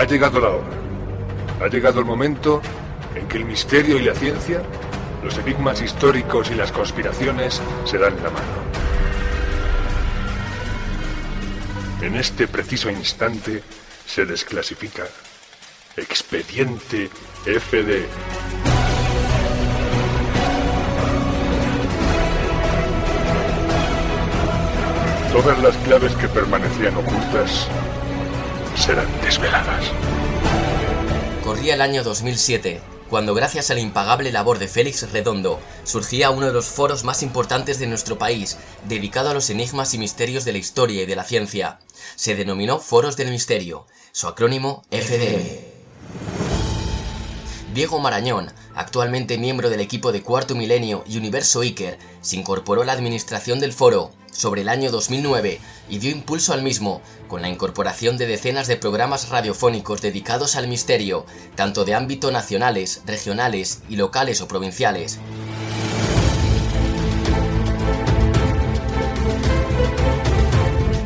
Ha llegado la hora. Ha llegado el momento en que el misterio y la ciencia, los enigmas históricos y las conspiraciones se dan la mano. En este preciso instante se desclasifica Expediente FD. Todas las claves que permanecían ocultas serán desveladas. Corría el año 2007, cuando gracias a la impagable labor de Félix Redondo surgía uno de los foros más importantes de nuestro país, dedicado a los enigmas y misterios de la historia y de la ciencia. Se denominó Foros del Misterio, su acrónimo FDM. Diego Marañón, actualmente miembro del equipo de Cuarto Milenio y Universo Iker, se incorporó a la administración del foro sobre el año 2009 y dio impulso al mismo con la incorporación de decenas de programas radiofónicos dedicados al misterio, tanto de ámbito nacionales, regionales y locales o provinciales.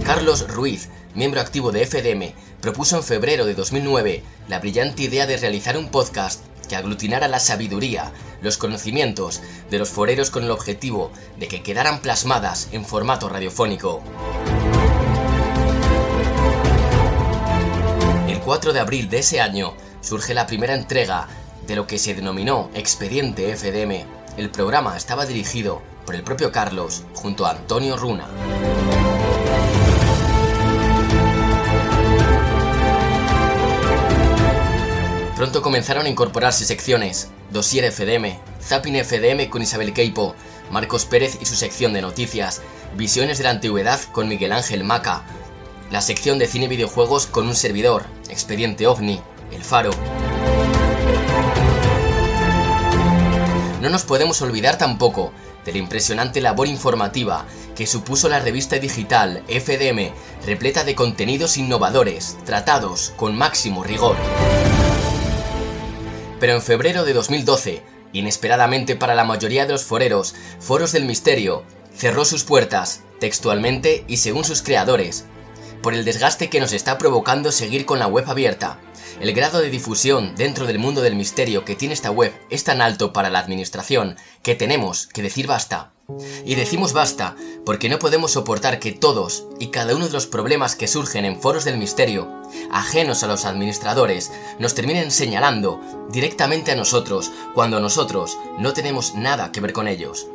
Carlos Ruiz, miembro activo de FDM, propuso en febrero de 2009 la brillante idea de realizar un podcast que aglutinara la sabiduría, los conocimientos de los foreros con el objetivo de que quedaran plasmadas en formato radiofónico. El 4 de abril de ese año surge la primera entrega de lo que se denominó Expediente FDM. El programa estaba dirigido por el propio Carlos junto a Antonio Runa. Pronto comenzaron a incorporarse secciones, Dossier FDM, Zapping FDM con Isabel Keipo, Marcos Pérez y su sección de noticias, Visiones de la Antigüedad con Miguel Ángel Maca, la sección de cine y videojuegos con un servidor, Expediente OVNI, El Faro. No nos podemos olvidar tampoco de la impresionante labor informativa que supuso la revista digital FDM, repleta de contenidos innovadores, tratados con máximo rigor. Pero en febrero de 2012, inesperadamente para la mayoría de los foreros, Foros del Misterio cerró sus puertas, textualmente y según sus creadores, por el desgaste que nos está provocando seguir con la web abierta. El grado de difusión dentro del mundo del misterio que tiene esta web es tan alto para la administración que tenemos que decir basta. Y decimos basta porque no podemos soportar que todos y cada uno de los problemas que surgen en foros del misterio, ajenos a los administradores, nos terminen señalando directamente a nosotros cuando nosotros no tenemos nada que ver con ellos.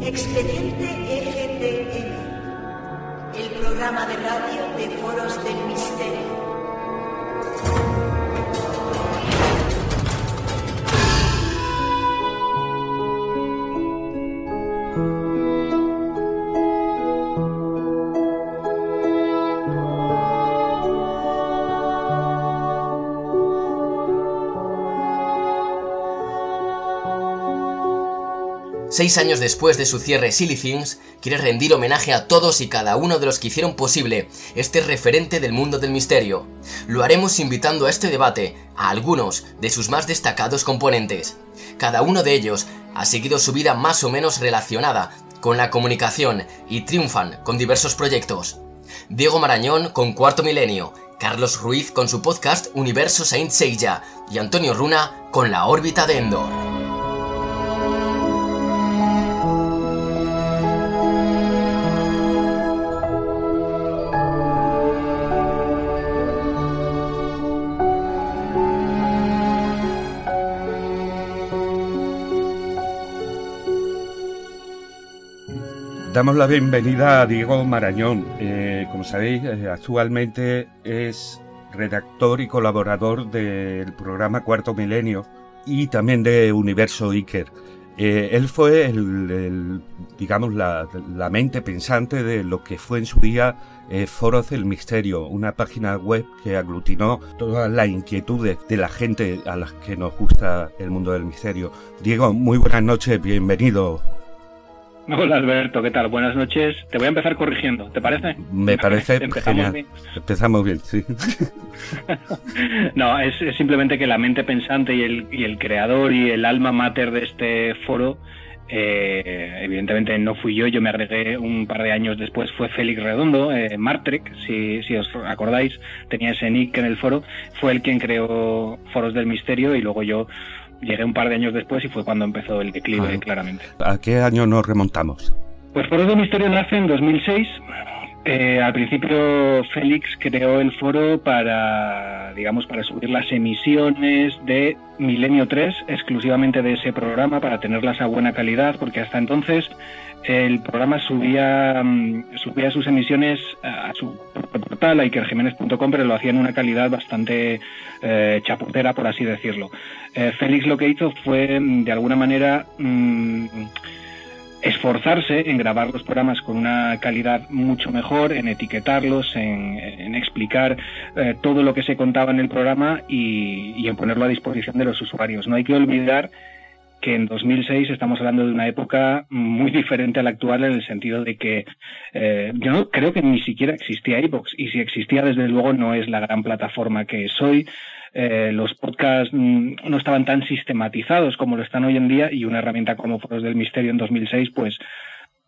Expediente EGTM, el programa de radio de foros del Seis años después de su cierre, Silly Things quiere rendir homenaje a todos y cada uno de los que hicieron posible este referente del mundo del misterio. Lo haremos invitando a este debate a algunos de sus más destacados componentes. Cada uno de ellos ha seguido su vida más o menos relacionada con la comunicación y triunfan con diversos proyectos. Diego Marañón con Cuarto Milenio, Carlos Ruiz con su podcast Universo Saint Seiya y Antonio Runa con La órbita de Endor. Damos la bienvenida a Diego Marañón. Eh, como sabéis, eh, actualmente es redactor y colaborador del programa Cuarto Milenio y también de Universo Iker. Eh, él fue digamos, la, mente pensante de lo que fue en su día Foros del Misterio, una página web que aglutinó todas las inquietudes de la gente a las que nos gusta el mundo del misterio. Diego, muy buenas noches, bienvenido. Hola Alberto, ¿qué tal? Buenas noches. Te voy a empezar corrigiendo, ¿te parece? Me parece Empezamos Bien. Empezamos bien, sí. no, es, simplemente que la mente pensante y el, y el creador y el alma mater de este foro Eh, evidentemente no fui yo, yo me agregué un par de años después, fue Félix Redondo, eh, Martrek, si, si, os acordáis, tenía ese nick en el foro, fue el quien creó Foros del Misterio y luego yo llegué un par de años después y fue cuando empezó el declive, claramente. ¿A qué año nos remontamos? Pues Foros del Misterio nace en 2006 eh, al principio Félix creó el foro para, digamos, para subir las emisiones de Milenio 3 exclusivamente de ese programa para tenerlas a buena calidad, porque hasta entonces el programa subía, mm, subía sus emisiones a su portal, a ikerjiménez.com, pero lo hacía en una calidad bastante eh, chaputera, por así decirlo. Eh, Félix lo que hizo fue, mm, de alguna manera, mm, esforzarse en grabar los programas con una calidad mucho mejor, en etiquetarlos, en, explicar eh, todo lo que se contaba en el programa y, en ponerlo a disposición de los usuarios. No hay que olvidar que en 2006 estamos hablando de una época muy diferente a la actual en el sentido de que eh, yo no creo que ni siquiera existía iVoox y si existía desde luego no es la gran plataforma que es hoy. Eh, los podcasts mm, no estaban tan sistematizados como lo están hoy en día y una herramienta como Foros del Misterio en 2006 pues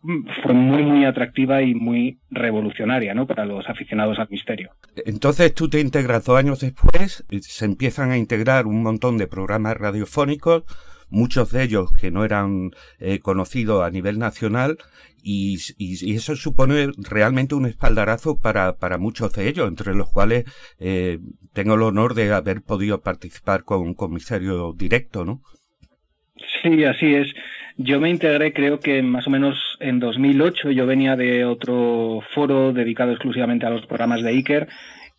mm, fue muy muy atractiva y muy revolucionaria ¿no? para los aficionados al misterio. Entonces tú te integras dos años después, se empiezan a integrar un montón de programas radiofónicos, muchos de ellos que no eran eh, conocidos a nivel nacional y, eso supone realmente un espaldarazo para, para muchos de ellos, entre los cuales eh, tengo el honor de haber podido participar con un comisario directo, ¿no? Sí, así es. Yo me integré, creo que más o menos en 2008. Yo venía de otro foro dedicado exclusivamente a los programas de Iker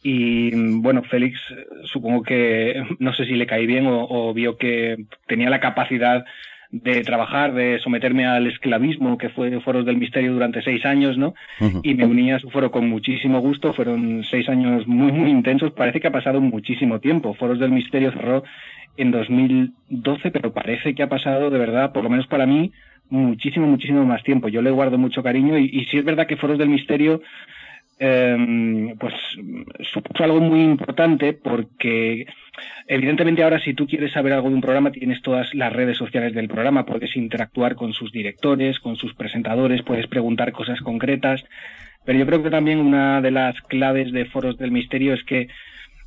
y bueno, Félix, supongo que no sé si le caí bien o, vio que tenía la capacidad de trabajar, de someterme al esclavismo, que fue Foros del Misterio durante seis años, ¿no? Y me uní a su foro con muchísimo gusto. Fueron seis años muy, muy intensos. Parece que ha pasado muchísimo tiempo. Foros del Misterio cerró en 2012, pero parece que ha pasado, de verdad, por lo menos para mí, muchísimo, muchísimo más tiempo. Yo le guardo mucho cariño y, y sí es verdad que Foros del Misterio eh, pues supuso algo muy importante porque evidentemente ahora si tú quieres saber algo de un programa tienes todas las redes sociales del programa, puedes interactuar con sus directores, con sus presentadores, puedes preguntar cosas concretas, pero yo creo que también una de las claves de Foros del Misterio es que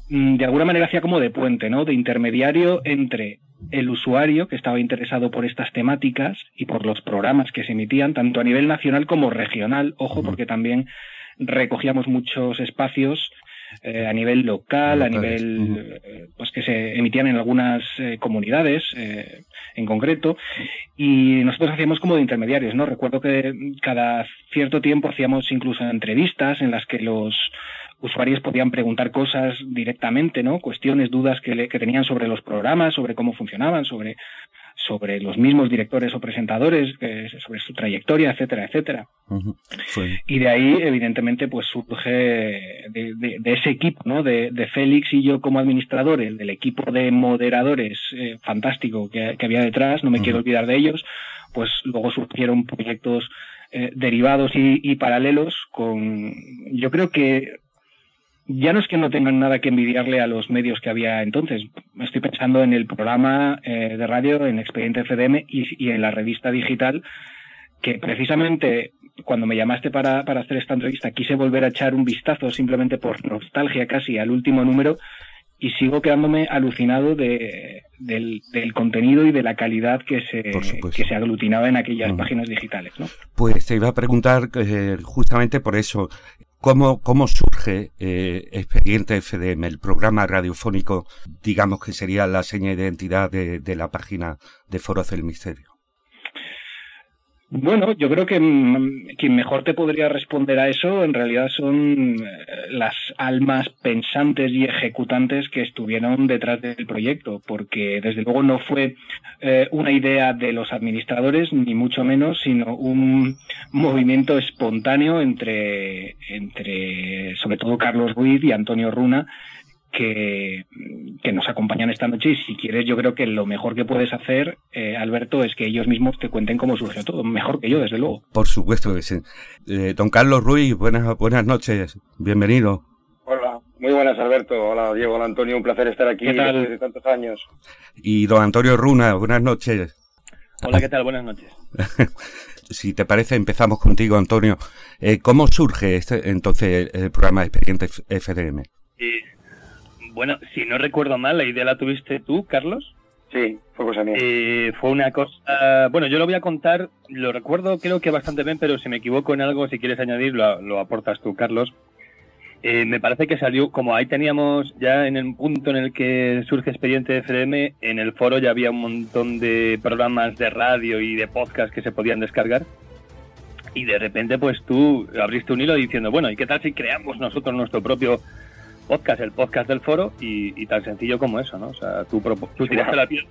mm, de alguna manera hacía como de puente, ¿no? De intermediario entre el usuario que estaba interesado por estas temáticas y por los programas que se emitían, tanto a nivel nacional como regional, ojo, porque también recogíamos muchos espacios eh, a nivel local, a nivel eh, pues que se emitían en algunas eh, comunidades en concreto y nosotros hacíamos como de intermediarios, ¿no? Recuerdo que cada cierto tiempo hacíamos incluso entrevistas en las que los usuarios podían preguntar cosas directamente, ¿no? Cuestiones, dudas que, que tenían sobre los programas, sobre cómo funcionaban, sobre sobre los mismos directores o presentadores, sobre su trayectoria, etcétera, etcétera. Y de ahí, evidentemente, pues surge de, ese equipo, ¿no? De, Félix y yo como administradores, del equipo de moderadores eh, fantástico que, había detrás, no me quiero olvidar de ellos, pues luego surgieron proyectos eh, derivados y, y paralelos con, yo creo que ya no es que no tengan nada que envidiarle a los medios que había entonces. Estoy pensando en el programa eh, de radio, en Expediente FDM y, en la revista digital, que precisamente cuando me llamaste para, para hacer esta entrevista quise volver a echar un vistazo simplemente por nostalgia casi al último número y sigo quedándome alucinado de, del, contenido y de la calidad que se, que se aglutinaba en aquellas páginas digitales. ¿no? Pues te iba a preguntar eh, justamente por eso. ¿Cómo, cómo surge eh, Expediente FDM, el programa radiofónico, digamos que sería la seña de identidad de, de la página de Foros del Misterio? Bueno, yo creo que mm, quien mejor te podría responder a eso en realidad son eh, las almas pensantes y ejecutantes que estuvieron detrás del proyecto, porque desde luego no fue eh, una idea de los administradores, ni mucho menos, sino un movimiento espontáneo entre, entre sobre todo Carlos Ruiz y Antonio Runa, que, nos acompañan esta noche y si quieres yo creo que lo mejor que puedes hacer, eh, Alberto, es que ellos mismos te cuenten cómo surgió todo, mejor que yo, desde luego. Por supuesto que sí. Eh, don Carlos Ruiz, buenas, buenas noches, bienvenido. Hola, muy buenas Alberto, hola Diego, hola Antonio, un placer estar aquí después de tantos años. Y don Antonio Runa, buenas noches. Hola, ¿qué tal? Buenas noches. si te parece, empezamos contigo, Antonio. Eh, ¿Cómo surge este, entonces el programa de Expediente FDM? Eh, bueno, si no recuerdo mal, la idea la tuviste tú, Carlos. Sí, fue cosa mía. Eh, fue una cosa. Bueno, yo lo voy a contar, lo recuerdo creo que bastante bien, pero si me equivoco en algo, si quieres añadir, lo, aportas tú, Carlos. Eh, me parece que salió, como ahí teníamos ya en el punto en el que surge Expediente FM, en el foro ya había un montón de programas de radio y de podcast que se podían descargar. Y de repente, pues tú abriste un hilo diciendo, bueno, ¿y qué tal si creamos nosotros nuestro propio podcast, el podcast del foro, y, tan sencillo como eso, ¿no? O sea, tú, tú tiraste la piel.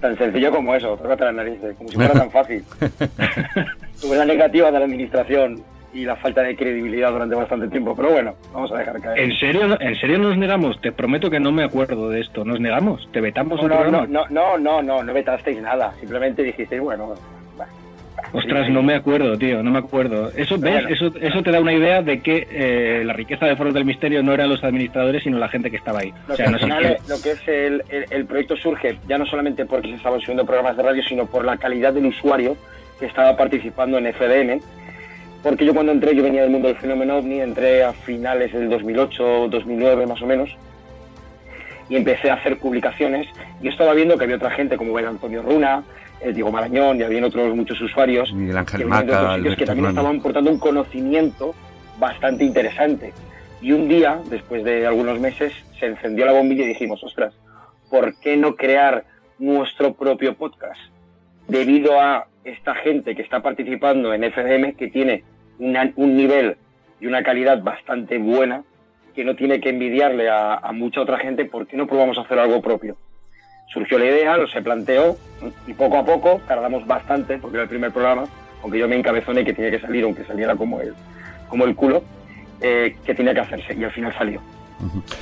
Tan, sencillo como eso, tócate las narices, como si fuera tan fácil. Tuve la negativa de la administración y la falta de credibilidad durante bastante tiempo, pero bueno, vamos a dejar caer. ¿En serio, ¿En serio nos negamos? Te prometo que no me acuerdo de esto. ¿Nos negamos? ¿Te vetamos no, no, no, no, no, no, no, no vetasteis nada. Simplemente dijisteis, bueno, Ostras, no me acuerdo, tío, no me acuerdo. Eso, ¿ves? Eso, eso te da una idea de que eh, la riqueza de Foros del Misterio no eran los administradores, sino la gente que estaba ahí. Lo, que, al final, lo que es el, el, proyecto surge ya no solamente porque se estaban subiendo programas de radio, sino por la calidad del usuario que estaba participando en FDM. Porque yo cuando entré, yo venía del mundo del fenómeno OVNI, entré a finales del 2008, 2009 más o menos, y empecé a hacer publicaciones. Y estaba viendo que había otra gente como era Antonio Runa, eh, Diego Marañón y había otros muchos usuarios Miguel Ángel Maca, que también estaban aportando un conocimiento bastante interesante. Y un día, después de algunos meses, se encendió la bombilla y dijimos, ostras, ¿por qué no crear nuestro propio podcast? Debido a esta gente que está participando en FDM, que tiene un nivel y una calidad bastante buena, que no tiene que envidiarle a, a mucha otra gente, ¿por qué no probamos a hacer algo propio? Surgió la idea, lo se planteó y poco a poco tardamos bastante, porque era el primer programa, aunque yo me encabezoné que tenía que salir, aunque saliera como el, como el culo, eh, que tenía que hacerse y al final salió.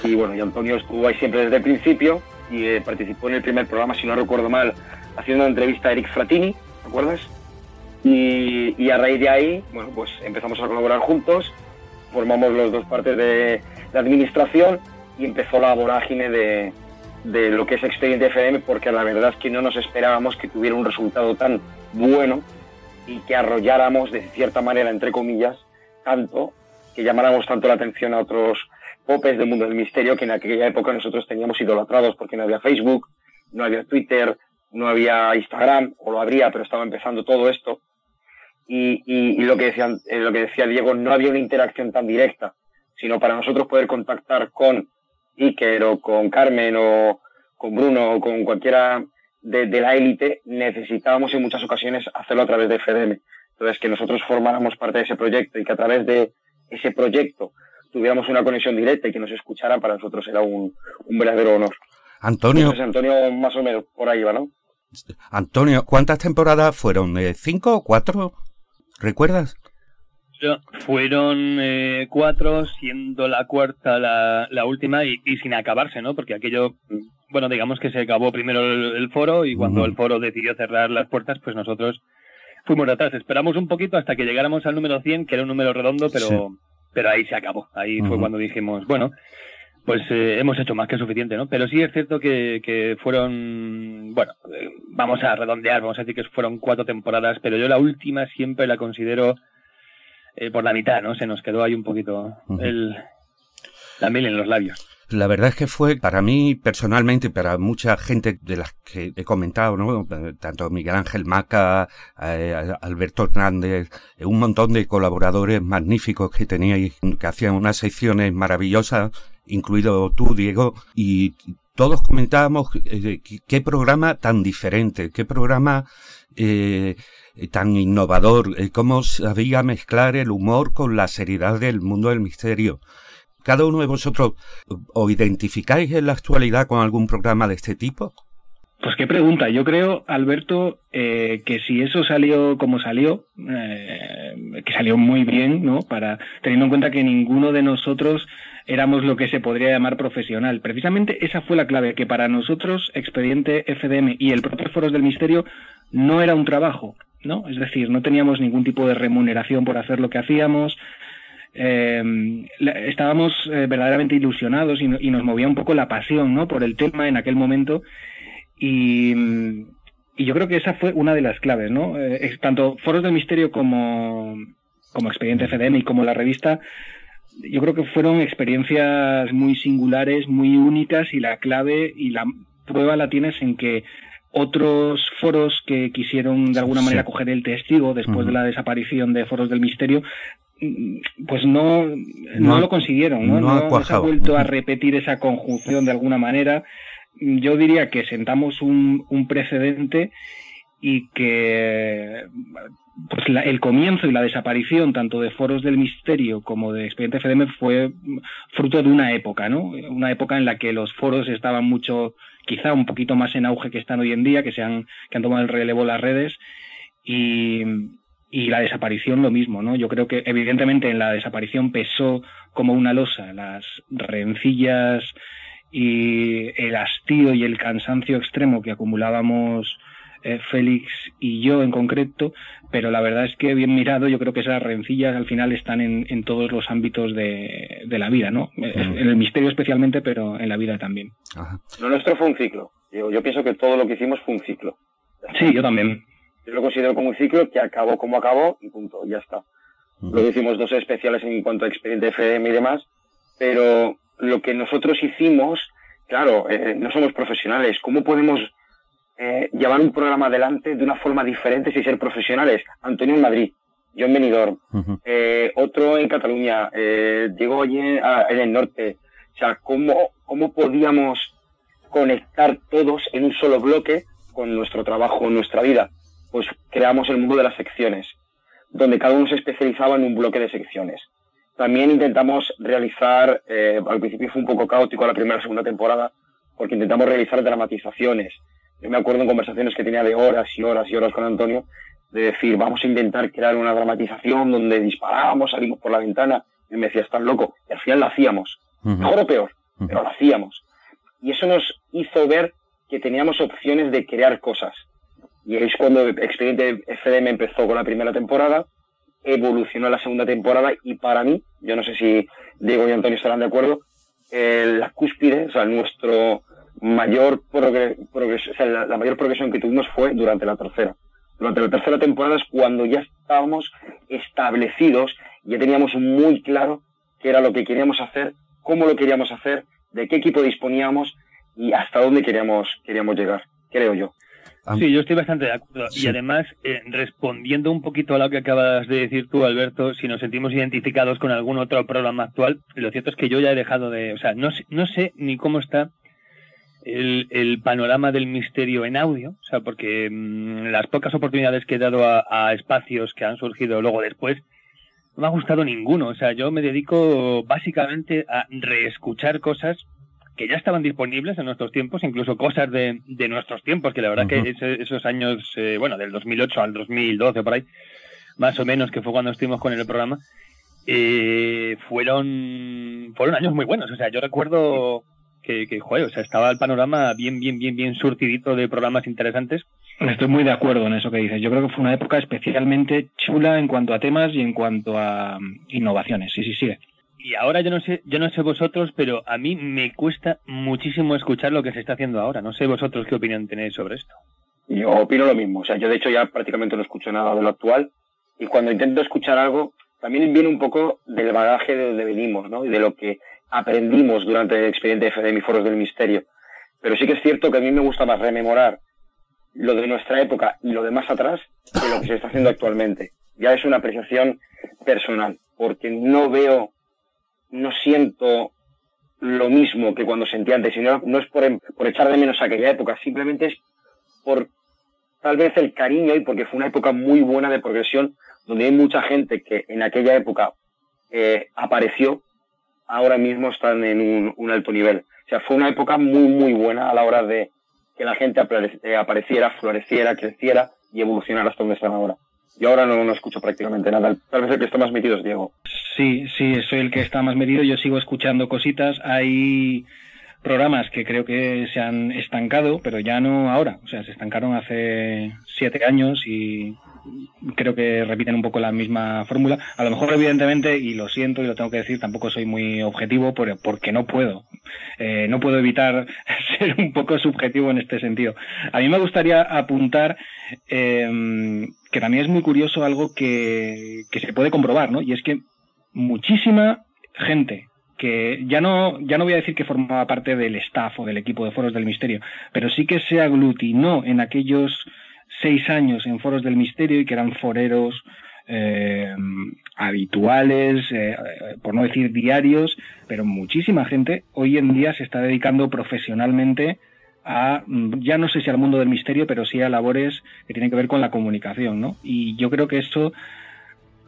Y bueno, y Antonio estuvo ahí siempre desde el principio y eh, participó en el primer programa, si no recuerdo mal, haciendo una entrevista a Eric Fratini, ¿te acuerdas? Y, y, a raíz de ahí, bueno, pues empezamos a colaborar juntos, formamos los dos partes de la administración y empezó la vorágine de, de lo que es Expediente FM, porque la verdad es que no nos esperábamos que tuviera un resultado tan bueno y que arrolláramos de cierta manera, entre comillas, tanto, que llamáramos tanto la atención a otros popes del mundo del misterio que en aquella época nosotros teníamos idolatrados porque no había Facebook, no había Twitter, no había Instagram, o lo habría, pero estaba empezando todo esto. Y, lo, que decían, eh, lo que decía Diego, no había una interacción tan directa, sino para nosotros poder contactar con Iker o con Carmen o con Bruno o con cualquiera de, la élite, necesitábamos en muchas ocasiones hacerlo a través de FDM. Entonces, que nosotros formáramos parte de ese proyecto y que a través de ese proyecto tuviéramos una conexión directa y que nos escucharan, para nosotros era un, verdadero honor. Antonio. Entonces, Antonio, más o menos, por ahí va, ¿no? Antonio, ¿cuántas temporadas fueron? ¿Cinco o cuatro? ¿Recuerdas? Fueron eh, cuatro, siendo la cuarta la, última y, sin acabarse, ¿no? Porque aquello, bueno, digamos que se acabó primero el, foro y cuando el foro decidió cerrar las puertas, pues nosotros fuimos atrás. Esperamos un poquito hasta que llegáramos al número 100, que era un número redondo, pero, pero ahí se acabó. Ahí fue cuando dijimos, bueno, pues eh, hemos hecho más que suficiente, ¿no? Pero sí es cierto que, que fueron, bueno, eh, vamos a redondear, vamos a decir que fueron cuatro temporadas, pero yo la última siempre la considero eh, por la mitad, ¿no? Se nos quedó ahí un poquito el, la miel en los labios. La verdad es que fue para mí personalmente, para mucha gente de las que he comentado, ¿no? tanto Miguel Ángel Maca, eh, Alberto Hernández, eh, un montón de colaboradores magníficos que teníais, que hacían unas secciones maravillosas, incluido tú, Diego, y todos comentábamos qué programa tan diferente, qué programa eh, tan innovador, eh, cómo sabía mezclar el humor con la seriedad del mundo del misterio. ¿Cada uno de vosotros o identificáis en la actualidad con algún programa de este tipo? Pues qué pregunta. Yo creo, Alberto, eh, que si eso salió como salió, que salió muy bien, ¿no? Para teniendo en cuenta que ninguno de nosotros éramos lo que se podría llamar profesional. Precisamente esa fue la clave, que para nosotros Expediente FDM y el propio Foros del Misterio no era un trabajo, ¿no? Es decir, no teníamos ningún tipo de remuneración por hacer lo que hacíamos. Eh, estábamos eh, verdaderamente ilusionados y, nos movía un poco la pasión, ¿no? Por el tema en aquel momento. Y, y yo creo que esa fue una de las claves, ¿no? Eh, tanto Foros del Misterio como, como Expediente FDM y como la revista, yo creo que fueron experiencias muy singulares, muy únicas y la clave y la prueba la tienes en que otros foros que quisieron de alguna manera coger el testigo después de la desaparición de Foros del Misterio mm, pues no, no, lo consiguieron, ¿no? No, se ha vuelto a repetir esa conjunción de alguna manera. Yo diría que sentamos un, un precedente y que pues el comienzo y la desaparición tanto de Foros del Misterio como de Expediente FDM fue fruto de una época, ¿no? Una época en la que los foros estaban mucho, quizá un poquito más en auge que están hoy en día, que se han, que han tomado el relevo las redes y, y la desaparición lo mismo, ¿no? Yo creo que evidentemente en la desaparición pesó como una losa las rencillas y el hastío y el cansancio extremo que acumulábamos eh, Félix y yo en concreto, pero la verdad es que bien mirado yo creo que esas rencillas al final están en, en todos los ámbitos de, de la vida, ¿no? En el misterio especialmente, pero en la vida también. Lo nuestro fue un ciclo. Yo, yo pienso que todo lo que hicimos fue un ciclo. Sí, yo también. Yo lo considero como un ciclo que acabó como acabó y punto, ya está. Luego hicimos dos especiales en cuanto a expediente FM y demás, pero lo que nosotros hicimos, claro, eh, no somos profesionales. ¿Cómo podemos eh, llevar un programa adelante de una forma diferente sin ser profesionales. Antonio en Madrid, yo en Benidorm, eh, otro en Cataluña, eh, Diego ah, en el norte. O sea, ¿cómo, ¿cómo podíamos conectar todos en un solo bloque con nuestro trabajo, nuestra vida? Pues creamos el mundo de las secciones, donde cada uno se especializaba en un bloque de secciones. También intentamos realizar, eh, al principio fue un poco caótico la primera y segunda temporada, porque intentamos realizar dramatizaciones, yo me acuerdo en conversaciones que tenía de horas y horas y horas con Antonio, de decir, vamos a intentar crear una dramatización donde disparábamos, salimos por la ventana, y me decía, estás loco. Y al final lo hacíamos. Mejor o peor, pero lo hacíamos. Y eso nos hizo ver que teníamos opciones de crear cosas. Y es cuando Expediente FDM empezó con la primera temporada, evolucionó la segunda temporada y para mí, yo no sé si Diego y Antonio estarán de acuerdo, eh, la cúspide, o sea, nuestro, mayor la, mayor progresión que tuvimos fue durante la tercera. Durante la tercera temporada es cuando ya estábamos establecidos, ya teníamos muy claro qué era lo que queríamos hacer, cómo lo queríamos hacer, de qué equipo disponíamos y hasta dónde queríamos, queríamos llegar, creo yo. Sí, yo estoy bastante de acuerdo. Y además, eh, respondiendo un poquito a lo que acabas de decir tú, Alberto, si nos sentimos identificados con algún otro programa actual, lo cierto es que yo ya he dejado de, o sea, no, no sé ni cómo está el, panorama del misterio en audio, o sea, porque mm, las pocas oportunidades que he dado a, espacios que han surgido luego después, no me ha gustado ninguno. O sea, yo me dedico básicamente a reescuchar cosas que ya estaban disponibles en nuestros tiempos, incluso cosas de, de nuestros tiempos, que la verdad que esos años, eh, bueno, del 2008 al 2012 por ahí, más o menos, que fue cuando estuvimos con el programa, eh, fueron, fueron años muy buenos. O sea, yo recuerdo que, que joder, o sea, estaba el panorama bien, bien, bien, bien surtidito de programas interesantes. Estoy muy de acuerdo en eso que dices. Yo creo que fue una época especialmente chula en cuanto a temas y en cuanto a mm, innovaciones. Sí, sí, sí. Y ahora yo no sé, yo no sé vosotros, pero a mí me cuesta muchísimo escuchar lo que se está haciendo ahora. No sé vosotros qué opinión tenéis sobre esto. Yo opino lo mismo. O sea, yo de hecho ya prácticamente no escucho nada de lo actual. Y cuando intento escuchar algo, también viene un poco del bagaje de donde venimos, ¿no? Y de lo que aprendimos durante el expediente de y Foros del Misterio. Pero sí que es cierto que a mí me gusta más rememorar lo de nuestra época y lo de más atrás que lo que se está haciendo actualmente. Ya es una apreciación personal, porque no veo, no siento lo mismo que cuando sentía antes, sino no es por, por echar de menos aquella época, simplemente es por tal vez el cariño y porque fue una época muy buena de progresión, donde hay mucha gente que en aquella época eh, apareció ahora mismo están en un, alto nivel. O sea, fue una época muy, muy buena a la hora de que la gente eh, apareciera, floreciera, creciera y evolucionara hasta donde están ahora. Yo ahora no, no escucho prácticamente nada. Tal vez el que está más metido es Diego. Sí, sí, soy el que está más metido. Yo sigo escuchando cositas. Hay programas que creo que se han estancado, pero ya no ahora. O sea, se estancaron hace siete años y creo que repiten un poco la misma fórmula. A lo mejor, evidentemente, y lo siento y lo tengo que decir, tampoco soy muy objetivo porque no puedo. Eh, no puedo evitar ser un poco subjetivo en este sentido. A mí me gustaría apuntar em, que también es muy curioso algo que, que se puede comprobar, ¿no? Y es que muchísima gente que ya no, ya no voy a decir que formaba parte del staff o del equipo de Foros del Misterio, pero sí que se aglutinó en aquellos seis años en Foros del Misterio y que eran foreros eh, habituales, eh, por no decir diarios, pero muchísima gente hoy en día se está dedicando profesionalmente a, mm, ya no sé si al mundo del misterio, pero sí a labores que tienen que ver con la comunicación, ¿no? Y yo creo que eso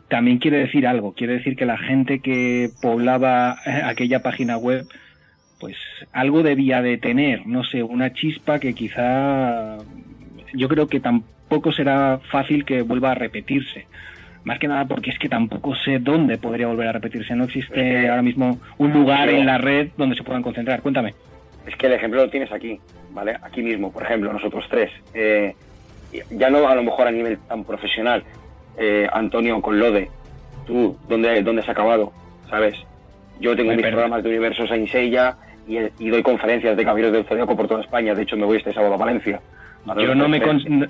también quiere decir algo, quiere decir que la gente que poblaba eh, aquella página web, pues algo debía de tener, no sé, una chispa que quizá yo creo que tampoco será fácil que vuelva a repetirse. Más que nada porque es que tampoco sé dónde podría volver a repetirse. No existe ahora mismo un lugar en la red donde se puedan concentrar. Cuéntame. Es que el ejemplo lo tienes aquí, ¿vale? Aquí mismo, por ejemplo, nosotros tres. Eh, ya no a lo mejor a nivel tan profesional, eh, Antonio con Lode, tú, ¿dónde, ¿dónde has acabado? ¿Sabes? Yo tengo mis programas de Universo Saint Seiya y, y, doy conferencias de Caballeros del Zodíaco por toda España. De hecho, me voy este sábado a Valencia. Yo no, me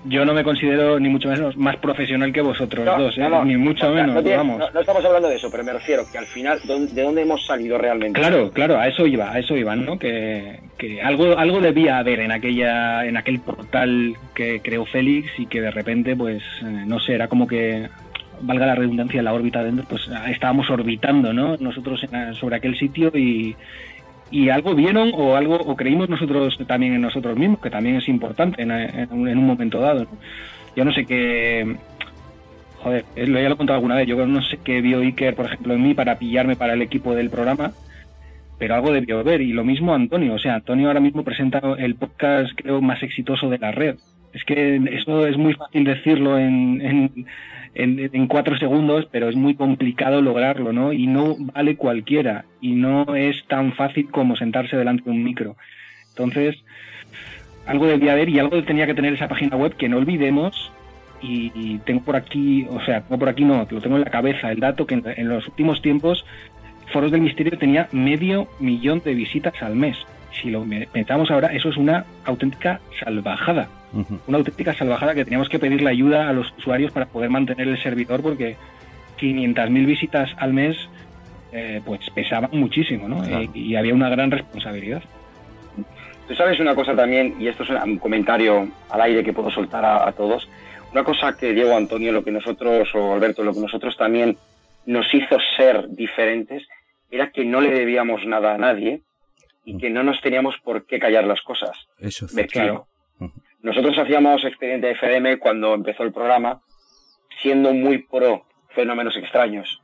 yo no me considero ni mucho menos más profesional que vosotros dos, ¿eh? ni mucho menos, vamos. No, estamos hablando de eso, pero me refiero que al final, ¿de dónde hemos salido realmente? Claro, claro, a eso iba, a eso iba, ¿no? Que, que algo, algo debía haber en aquella, en aquel portal que creó Félix y que de repente, pues, eh, no sé, era como que valga la redundancia, la órbita dentro, pues estábamos orbitando, ¿no? Nosotros sobre aquel sitio y, y algo vieron o algo o creímos nosotros también en nosotros mismos, que también es importante en, un momento dado. Yo no sé qué, joder, ya lo he contado alguna vez, yo no sé qué vio Iker, por ejemplo, en mí para pillarme para el equipo del programa, pero algo debió ver, y lo mismo Antonio, o sea, Antonio ahora mismo presenta el podcast creo más exitoso de la red. Es que eso es muy fácil decirlo en en, cuatro segundos, pero es muy complicado lograrlo, ¿no? Y no vale cualquiera, y no es tan fácil como sentarse delante de un micro. Entonces, algo debía haber y algo tenía que tener esa página web que no olvidemos. Y, tengo por aquí, o sea, tengo por aquí no, lo tengo en la cabeza, el dato que en los últimos tiempos Foros del Misterio tenía medio millón de visitas al mes si lo metamos ahora, eso es una auténtica salvajada. Una auténtica salvajada que teníamos que pedirle ayuda a los usuarios para poder mantener el servidor porque 500.000 visitas al mes eh, pues pesaban muchísimo, ¿no? Eh, y había una gran responsabilidad. Tú sabes una cosa también, y esto es un comentario al aire que puedo soltar a, a todos, una cosa que Diego Antonio, lo que nosotros, o Alberto, lo que nosotros también nos hizo ser diferentes, era que no le debíamos nada a nadie, y que no nos teníamos por qué callar las cosas. Eso es claro. Nosotros hacíamos Expediente FM cuando empezó el programa, siendo muy pro fenómenos extraños.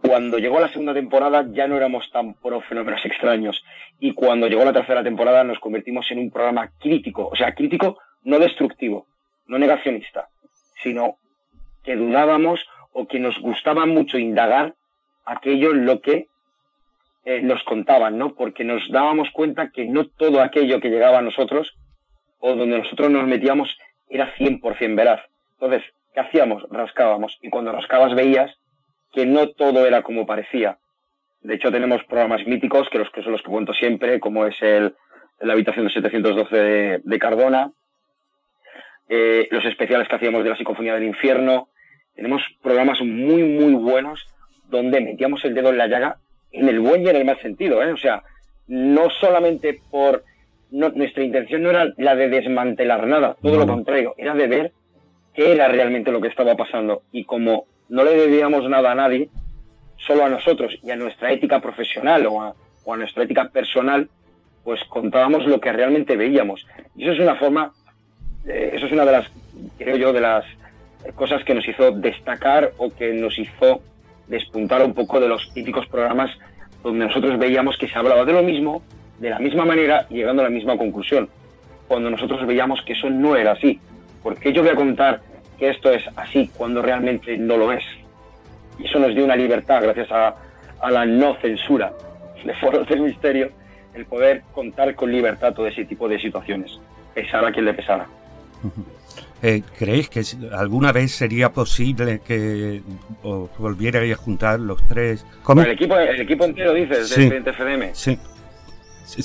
Cuando llegó la segunda temporada ya no éramos tan pro fenómenos extraños. Y cuando llegó la tercera temporada nos convertimos en un programa crítico. O sea, crítico no destructivo, no negacionista, sino que dudábamos o que nos gustaba mucho indagar aquello en lo que eh, nos contaban, ¿no? Porque nos dábamos cuenta que no todo aquello que llegaba a nosotros o donde nosotros nos metíamos era 100% veraz. Entonces, ¿qué hacíamos? Rascábamos. Y cuando rascabas veías que no todo era como parecía. De hecho, tenemos programas míticos, que, los, que son los que cuento siempre, como es el, la habitación de 712 de, Cardona, eh, los especiales que hacíamos de la Psicofonía del Infierno. Tenemos programas muy, muy buenos donde metíamos el dedo en la llaga en el buen y en el mal sentido, ¿eh? O sea, no solamente por... nuestra intención no era la de desmantelar nada, todo lo contrario, era de ver qué era realmente lo que estaba pasando. Y como no le debíamos nada a nadie, solo a nosotros y a nuestra ética profesional o a, nuestra ética personal, pues contábamos lo que realmente veíamos. Y eso es una forma, eh, eso es una de las, creo yo, de las cosas que nos hizo destacar o que nos hizo despuntar un poco de los típicos programas donde nosotros veíamos que se hablaba de lo mismo, de la misma manera, llegando a la misma conclusión. Cuando nosotros veíamos que eso no era así. porque yo voy a contar que esto es así cuando realmente no lo es? Y eso nos dio una libertad gracias a, la no censura de Foros del Misterio, el poder contar con libertad todo ese tipo de situaciones, pesara quien le pesara. Eh, ¿Creéis que alguna vez sería posible que os volvierais a juntar los tres? ¿Cómo? El equipo, el equipo entero, dices, sí. de FDM. Sí.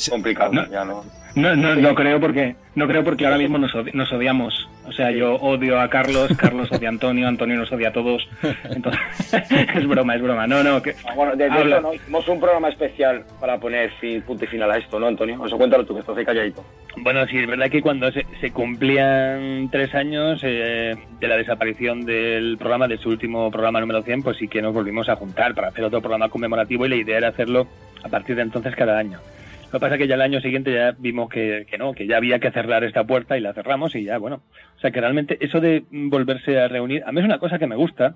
Complicado, ya no. No, no, no creo porque no creo porque ahora mismo nos, nos odiamos. O sea, yo odio a Carlos, Carlos odia a Antonio, Antonio nos odia a todos. Entonces, es broma, es broma. No, no. Que, ah, bueno, de, hecho, ¿no? hicimos un programa especial para poner fin, punto y final a esto, ¿no, Antonio? Eso cuéntalo tú, que estás ahí calladito. Bueno, sí, es verdad que cuando se, se cumplían tres años eh, de la desaparición del programa, de su último programa número 100, pues sí que nos volvimos a juntar para hacer otro programa conmemorativo y la idea era hacerlo a partir de entonces cada año. Lo que pasa es que ya el año siguiente ya vimos que, que, no, que ya había que cerrar esta puerta y la cerramos y ya, bueno. O sea que realmente eso de volverse a reunir, a mí es una cosa que me gusta.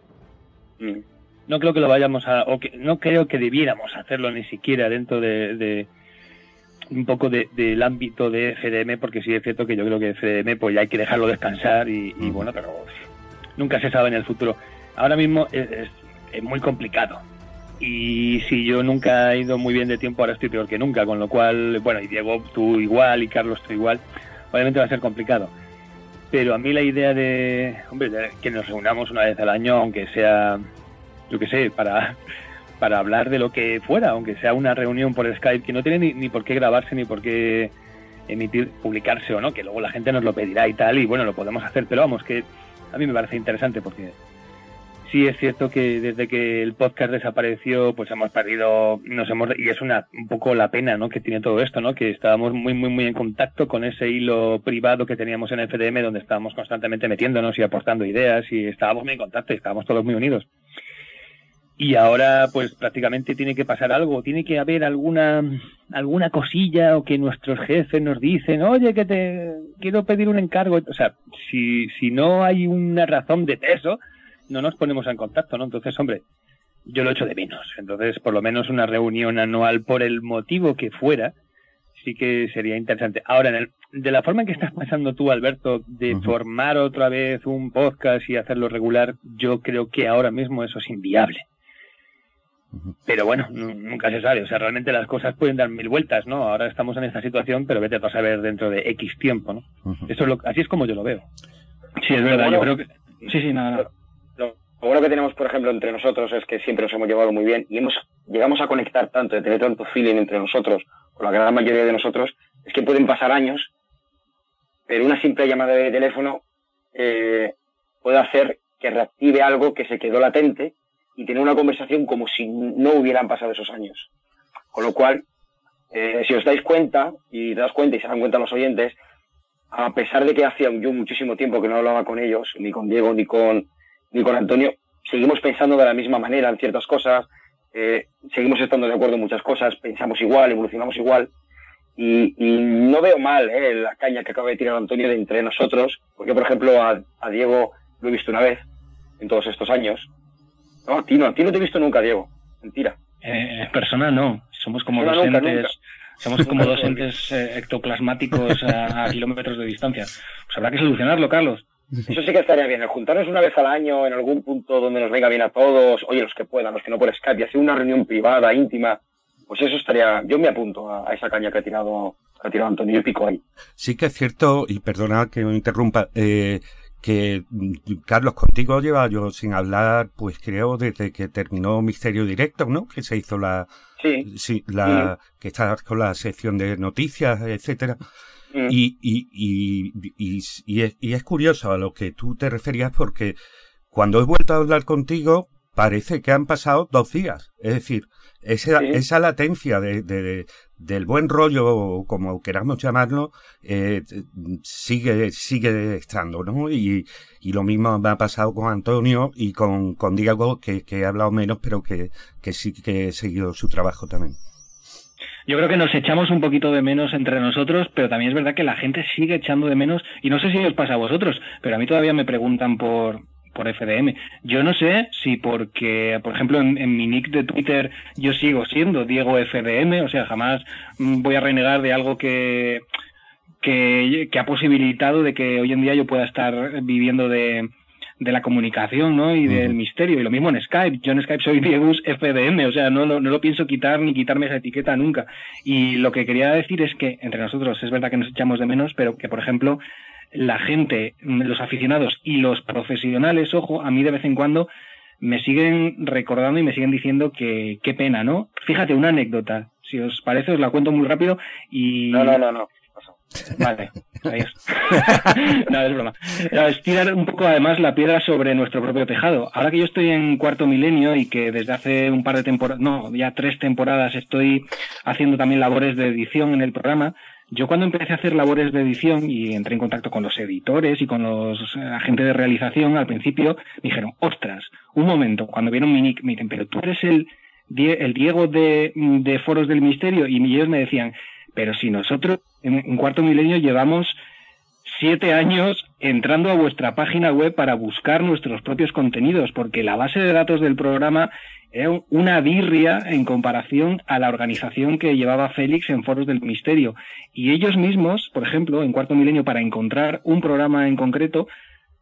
Mm. No creo que lo vayamos a, o que no creo que debiéramos hacerlo ni siquiera dentro de, de un poco de, del ámbito de FDM, porque sí es cierto que yo creo que FDM pues ya hay que dejarlo descansar y, y bueno, pero nunca se sabe en el futuro. Ahora mismo es, es, es muy complicado y si yo nunca he ido muy bien de tiempo, ahora estoy peor que nunca, con lo cual, bueno, y Diego tú igual y Carlos tú igual, obviamente va a ser complicado. Pero a mí la idea de, hombre, que nos reunamos una vez al año, aunque sea, yo qué sé, para, para hablar de lo que fuera, aunque sea una reunión por Skype, que no tiene ni, ni por qué grabarse ni por qué emitir, publicarse o no, que luego la gente nos lo pedirá y tal, y bueno, lo podemos hacer, pero vamos, que a mí me parece interesante porque sí es cierto que desde que el podcast desapareció, pues hemos perdido, nos hemos, y es una, un poco la pena, ¿no? Que tiene todo esto, ¿no? Que estábamos muy, muy, muy en contacto con ese hilo privado que teníamos en FDM, donde estábamos constantemente metiéndonos y aportando ideas y estábamos muy en contacto y estábamos todos muy unidos. Y ahora, pues prácticamente tiene que pasar algo, tiene que haber alguna, alguna cosilla o que nuestros jefes nos dicen, oye, que te quiero pedir un encargo. O sea, si, si no hay una razón de peso, no nos ponemos en contacto, ¿no? Entonces, hombre, yo lo echo de menos. Entonces, por lo menos una reunión anual por el motivo que fuera, sí que sería interesante. Ahora, en el, de la forma en que estás pasando tú, Alberto, de formar otra vez un podcast y hacerlo regular, yo creo que ahora mismo eso es inviable. Pero bueno, nunca se sabe. O sea, realmente las cosas pueden dar mil vueltas, ¿no? Ahora estamos en esta situación, pero vete a saber dentro de X tiempo, ¿no? Eso es lo, así es como yo lo veo. Sí, es verdad. yo creo que... Sí, sí, nada, nada. Bueno que tenemos, por ejemplo, entre nosotros es que siempre nos hemos llevado muy bien y hemos, llegamos a conectar tanto, de tener tanto feeling entre nosotros, con la gran mayoría de nosotros, es que pueden pasar años, pero una simple llamada de teléfono eh, puede hacer que reactive algo que se quedó latente y tener una conversación como si no hubieran pasado esos años. Con lo cual, eh, si os dais cuenta, y te das cuenta y se dan cuenta los oyentes, a pesar de que hacía yo muchísimo tiempo que no hablaba con ellos, ni con Diego, ni con ni con Antonio, seguimos pensando de la misma manera en ciertas cosas, eh, seguimos estando de acuerdo en muchas cosas, pensamos igual, evolucionamos igual. Y, y no veo mal eh, la caña que acaba de tirar Antonio de entre nosotros, porque por ejemplo a, a, Diego lo he visto una vez en todos estos años. No, a ti no, a ti no te he visto nunca, Diego. Mentira. Eh, persona no, somos como dos nunca, entes, nunca. somos como dos entes eh, ectoplasmáticos a, a kilómetros de distancia. Pues habrá que solucionarlo, Carlos. Eso sí que estaría bien, el juntarnos una vez al año en algún punto donde nos venga bien a todos, oye, los que puedan, los que no por Skype, y hacer una reunión privada, íntima, pues eso estaría, yo me apunto a, a esa caña que ha tirado, que ha tirado Antonio y pico ahí. Sí que es cierto, y perdona que me interrumpa, eh, que Carlos contigo lleva yo sin hablar, pues creo desde que terminó Misterio Directo, ¿no? Que se hizo la, sí, sí la, sí. que estás con la sección de noticias, etcétera. Mm. Y, y, y, y, es, y es curioso a lo que tú te referías porque cuando he vuelto a hablar contigo parece que han pasado dos días. Es decir, esa, sí. esa latencia de, de, del buen rollo, como queramos llamarlo, eh, sigue, sigue estando, ¿no? Y, y lo mismo me ha pasado con Antonio y con, con Diego, que, que he hablado menos, pero que, que sí que he seguido su trabajo también. Yo creo que nos echamos un poquito de menos entre nosotros, pero también es verdad que la gente sigue echando de menos, y no sé si os pasa a vosotros, pero a mí todavía me preguntan por, por FDM. Yo no sé si porque, por ejemplo, en, mi nick de Twitter yo sigo siendo Diego FDM, o sea, jamás voy a renegar de algo que, que ha posibilitado de que hoy en día yo pueda estar viviendo de, de la comunicación, ¿no? Y del uh -huh. misterio. Y lo mismo en Skype. Yo en Skype soy Diegus FDM, o sea, no, no, no, lo pienso quitar ni quitarme esa etiqueta nunca. Y lo que quería decir es que entre nosotros es verdad que nos echamos de menos, pero que, por ejemplo, la gente, los aficionados y los profesionales, ojo, a mí de vez en cuando me siguen recordando y me siguen diciendo que qué pena, ¿no? Fíjate, una anécdota, si os parece, os la cuento muy rápido y... No, no, no, no. Vale, adiós. no, es broma. Es tirar un poco además la piedra sobre nuestro propio tejado. Ahora que yo estoy en cuarto milenio y que desde hace un par de temporadas, no, ya tres temporadas estoy haciendo también labores de edición en el programa, yo cuando empecé a hacer labores de edición y entré en contacto con los editores y con los agentes de realización, al principio me dijeron, ostras, un momento, cuando vieron mi nick, me dicen, pero tú eres el, el Diego de, de Foros del Misterio, y ellos me decían, pero si nosotros en, Cuarto Milenio llevamos siete años entrando a vuestra página web para buscar nuestros propios contenidos, porque la base de datos del programa era una birria en comparación a la organización que llevaba Félix en Foros del Misterio. Y ellos mismos, por ejemplo, en Cuarto Milenio, para encontrar un programa en concreto,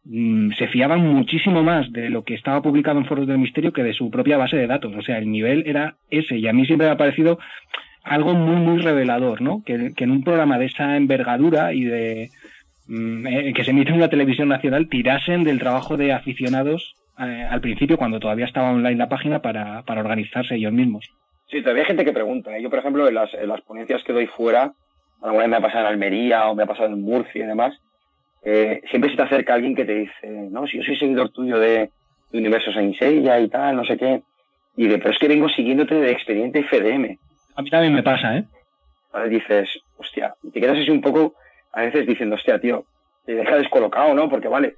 mm, se fiaban muchísimo más de lo que estaba publicado en Foros del Misterio que de su propia base de datos. O sea, el nivel era ese. Y a mí siempre me ha parecido algo muy, muy revelador, ¿no? Que, en un programa de esa envergadura y de mm, eh, que se emite en una televisión nacional tirasen del trabajo de aficionados eh, al principio, cuando todavía estaba online la página, para, para organizarse ellos mismos. Sí, todavía hay gente que pregunta. ¿eh? Yo, por ejemplo, en las, las ponencias que doy fuera, alguna vez me ha pasado en Almería o me ha pasado en Murcia y demás, siempre se te acerca alguien que te dice, no, si yo soy seguidor tuyo de, de Universo Saint y tal, no sé qué, y de, pero es que vengo siguiéndote de Expediente FDM. A mí también me pasa, ¿eh? A dices, hostia, te quedas así un poco, a veces diciendo, hostia, tío, te deja descolocado, ¿no? Porque, vale,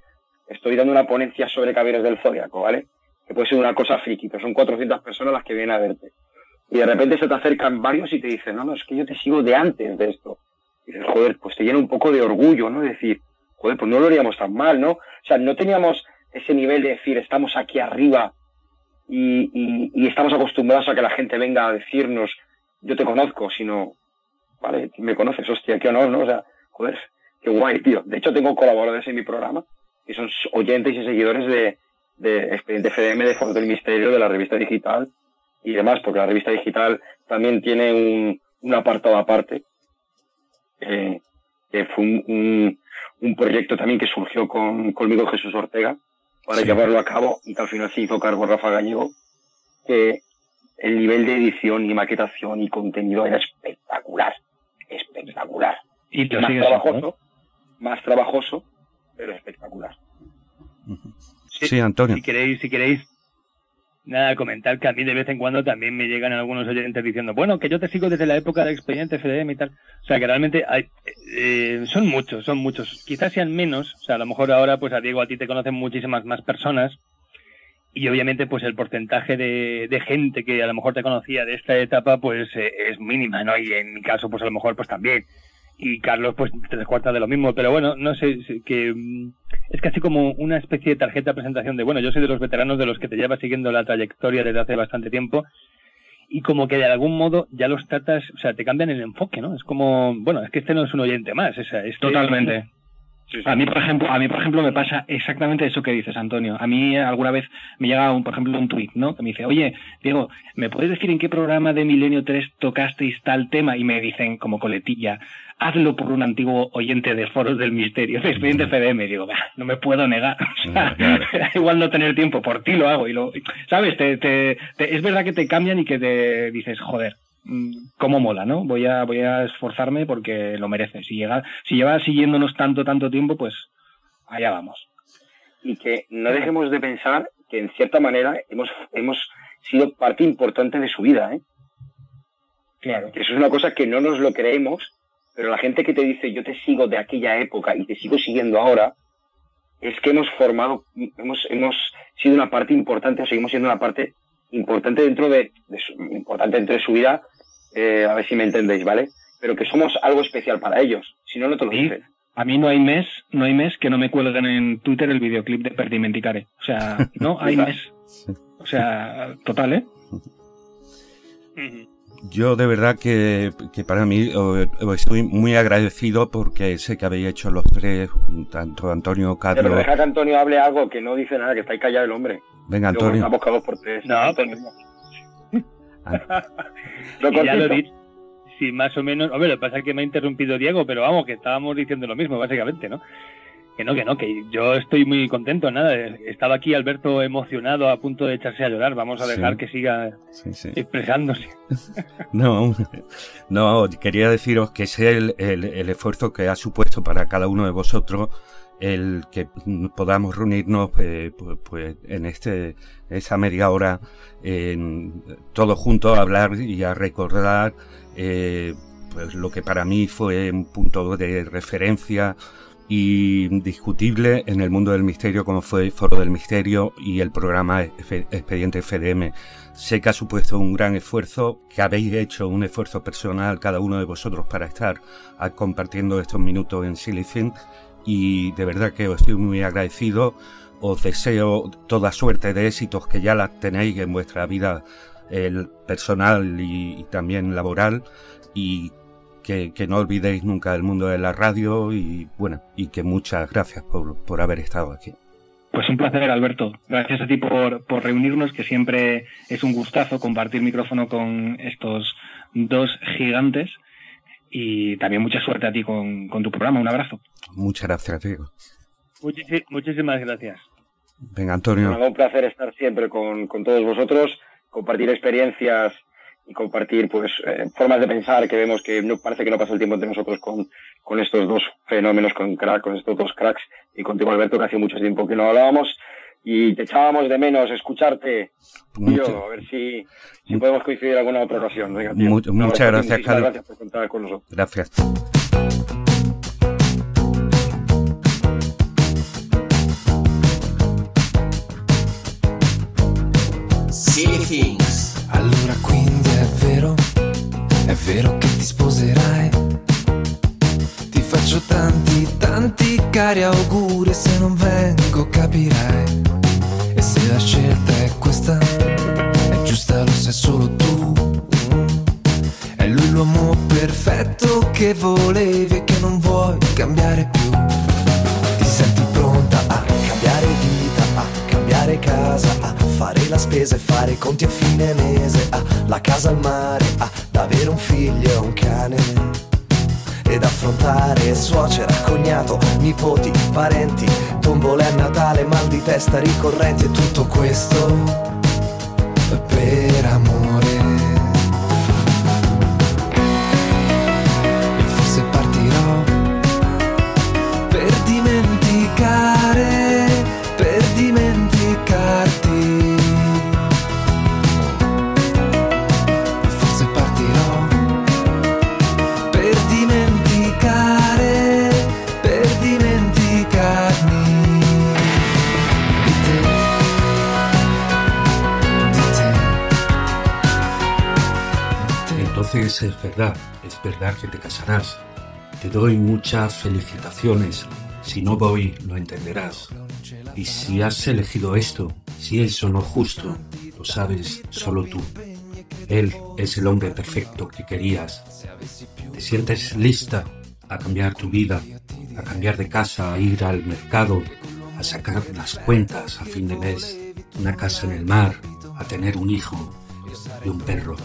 estoy dando una ponencia sobre caballeros del Zodiaco, ¿vale? Que puede ser una cosa friki, pero son 400 personas las que vienen a verte. Y de repente se te acercan varios y te dicen, no, no, es que yo te sigo de antes de esto. Y dices, joder, pues te llena un poco de orgullo, ¿no? decir, joder, pues no lo haríamos tan mal, ¿no? O sea, no teníamos ese nivel de decir, estamos aquí arriba y estamos acostumbrados a que la gente venga a decirnos yo te conozco, sino, vale, me conoces, hostia, qué honor, ¿no? O sea, joder, qué guay, tío. De hecho, tengo colaboradores en mi programa que son oyentes y seguidores de, de Expediente FDM, de Fondo del Misterio, de la revista digital y demás, porque la revista digital también tiene un, un apartado aparte, eh, que fue un, un, proyecto también que surgió con, conmigo Jesús Ortega para llevarlo a cabo y que al final se hizo cargo Rafa Gallego, que el nivel de edición y maquetación y contenido era espectacular, espectacular. Y más trabajoso, más trabajoso, pero espectacular. Sí, Antonio. Si queréis, si queréis, nada, comentar que a mí de vez en cuando también me llegan algunos oyentes diciendo, bueno, que yo te sigo desde la época del expediente FDM y tal. O sea, que realmente hay, eh, son muchos, son muchos. Quizás sean menos, o sea, a lo mejor ahora, pues a Diego, a ti te conocen muchísimas más personas, y obviamente pues el porcentaje de, de, gente que a lo mejor te conocía de esta etapa pues eh, es mínima, ¿no? Y en mi caso pues a lo mejor pues también. Y Carlos pues tres cuartas de lo mismo, pero bueno, no sé, que mm, es casi como una especie de tarjeta de presentación de, bueno, yo soy de los veteranos de los que te lleva siguiendo la trayectoria desde hace bastante tiempo y como que de algún modo ya los tratas, o sea, te cambian el enfoque, ¿no? Es como, bueno, es que este no es un oyente más, es, este Totalmente. A mí, por ejemplo, a mí, por ejemplo, me pasa exactamente eso que dices, Antonio. A mí alguna vez me llega, un, por ejemplo, un tuit, ¿no? Que me dice, oye, Diego, ¿me puedes decir en qué programa de Milenio 3 tocasteis tal tema? Y me dicen, como coletilla, hazlo por un antiguo oyente de Foros del Misterio, de Expediente FDM. Y digo, no me puedo negar. O sea, igual no tener tiempo, por ti lo hago. y lo ¿Sabes? Te, te, es verdad que te cambian y que te dices, joder, Mm, cómo mola, ¿no? Voy a, voy a esforzarme porque lo merece. Si llega, si lleva siguiéndonos tanto, tanto tiempo, pues allá vamos. Y que no dejemos de pensar que en cierta manera hemos, hemos sido parte importante de su vida, ¿eh? Claro. Que eso es una cosa que no nos lo creemos, pero la gente que te dice yo te sigo de aquella época y te sigo siguiendo ahora, es que hemos formado, hemos, hemos sido una parte importante o seguimos siendo una parte importante dentro de, su, importante dentro de su vida eh, a ver si me entendéis, ¿vale? Pero que somos algo especial para ellos, si no, no te lo dicen. A mí no hay mes, no hay mes que no me cuelguen en Twitter el videoclip de Perdimenticare. O sea, no hay mes. O sea, total, ¿eh? Yo de verdad que, que para mí estoy muy agradecido porque sé que habéis hecho los tres, tanto Antonio, Carlos... Pero deja que Antonio hable algo que no dice nada, que está ahí callado el hombre. Venga, Antonio. Estamos por tres. No, Antonio. ya lo dicho. Sí, más o menos. Hombre, lo que pasa es que me ha interrumpido Diego, pero vamos, que estábamos diciendo lo mismo, básicamente, ¿no? Que no, que no, que yo estoy muy contento, nada. Estaba aquí Alberto emocionado, a punto de echarse a llorar. Vamos a dejar que siga expresándose. No, no, quería deciros que es el, el, esfuerzo que ha supuesto para cada uno de vosotros el que podamos reunirnos eh, pues, en este esa media hora en, todos juntos a hablar y a recordar eh, pues lo que para mí fue un punto de referencia indiscutible en el mundo del misterio como fue el Foro del Misterio y el programa Expediente FDM. Sé que ha supuesto un gran esfuerzo, que habéis hecho un esfuerzo personal cada uno de vosotros para estar compartiendo estos minutos en Silicon y de verdad que os estoy muy agradecido. Os deseo toda suerte de éxitos que ya las tenéis en vuestra vida personal y, también laboral y que, no olvidéis nunca el mundo de la radio y bueno, y que muchas gracias por, por haber estado aquí. Pues un placer, Alberto. Gracias a ti por, por reunirnos, que siempre es un gustazo compartir micrófono con estos dos gigantes. Y también mucha suerte a ti con, con tu programa. Un abrazo. Muchas gracias, Diego. muchísimas gracias. Venga, Antonio. un placer estar siempre con, con todos vosotros, compartir experiencias y compartir pues eh, formas de pensar que vemos que no parece que no pasa el tiempo entre nosotros con, con estos dos fenómenos, con crack, con estos dos cracks y contigo Alberto que hace mucho tiempo que no hablábamos y te echábamos de menos escucharte yo, a ver si, si podemos coincidir en alguna otra ocasión. muchas gracias, Carlos. Gracias por contar con nosotros. Gracias. Testa ricorrenti e tutto questo es verdad, es verdad que te casarás. Te doy muchas felicitaciones. Si no voy, lo entenderás. Y si has elegido esto, si es o no justo, lo sabes solo tú. Él es el hombre perfecto que querías. ¿Te sientes lista a cambiar tu vida, a cambiar de casa, a ir al mercado, a sacar las cuentas a fin de mes, una casa en el mar, a tener un hijo y un perro?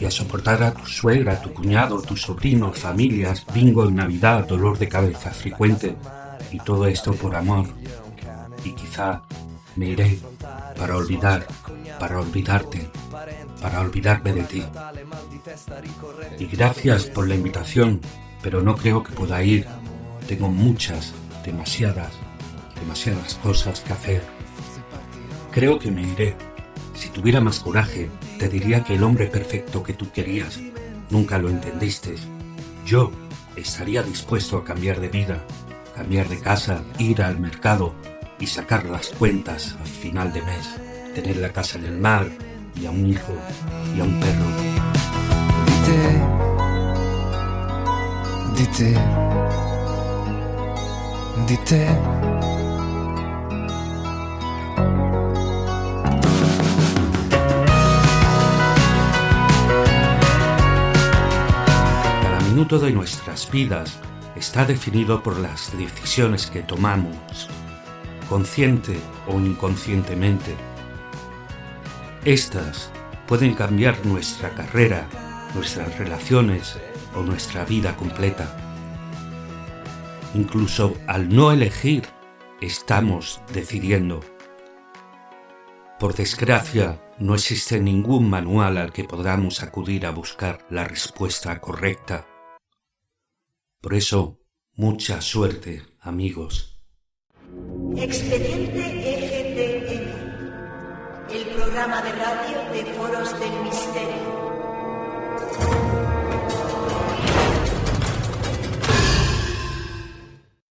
Y a soportar a tu suegra, tu cuñado, tus sobrinos, familias, bingo en Navidad, dolor de cabeza frecuente y todo esto por amor. Y quizá me iré para olvidar, para olvidarte, para olvidarme de ti. Y gracias por la invitación, pero no creo que pueda ir. Tengo muchas, demasiadas, demasiadas cosas que hacer. Creo que me iré. Si tuviera más coraje, te diría que el hombre perfecto que tú querías nunca lo entendiste. Yo estaría dispuesto a cambiar de vida, cambiar de casa, ir al mercado y sacar las cuentas al final de mes, tener la casa en el mar y a un hijo y a un perro. Dite, dite, dite. Minuto de nuestras vidas está definido por las decisiones que tomamos, consciente o inconscientemente. Estas pueden cambiar nuestra carrera, nuestras relaciones o nuestra vida completa. Incluso al no elegir, estamos decidiendo. Por desgracia, no existe ningún manual al que podamos acudir a buscar la respuesta correcta. Por eso, mucha suerte, amigos. Expediente EGTN, el programa de radio de Foros del Misterio.